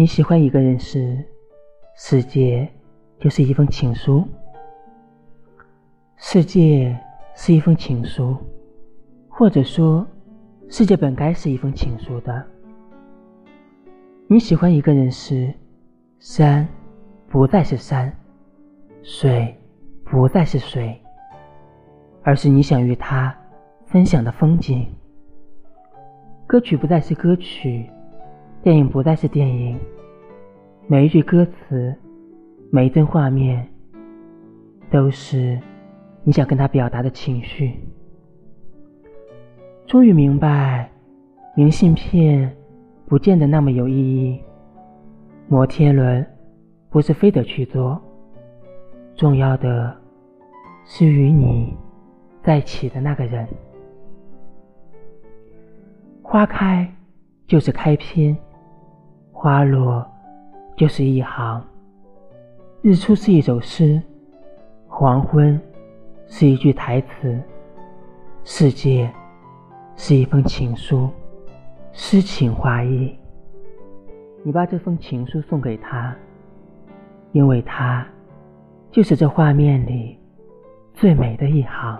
你喜欢一个人时，世界就是一封情书。世界是一封情书，或者说，世界本该是一封情书的。你喜欢一个人时，山不再是山，水不再是水，而是你想与他分享的风景。歌曲不再是歌曲。电影不再是电影，每一句歌词，每一帧画面，都是你想跟他表达的情绪。终于明白，明信片不见得那么有意义。摩天轮不是非得去做，重要的是与你在一起的那个人。花开就是开篇。花落就是一行，日出是一首诗，黄昏是一句台词，世界是一封情书，诗情画意。你把这封情书送给他，因为他就是这画面里最美的一行。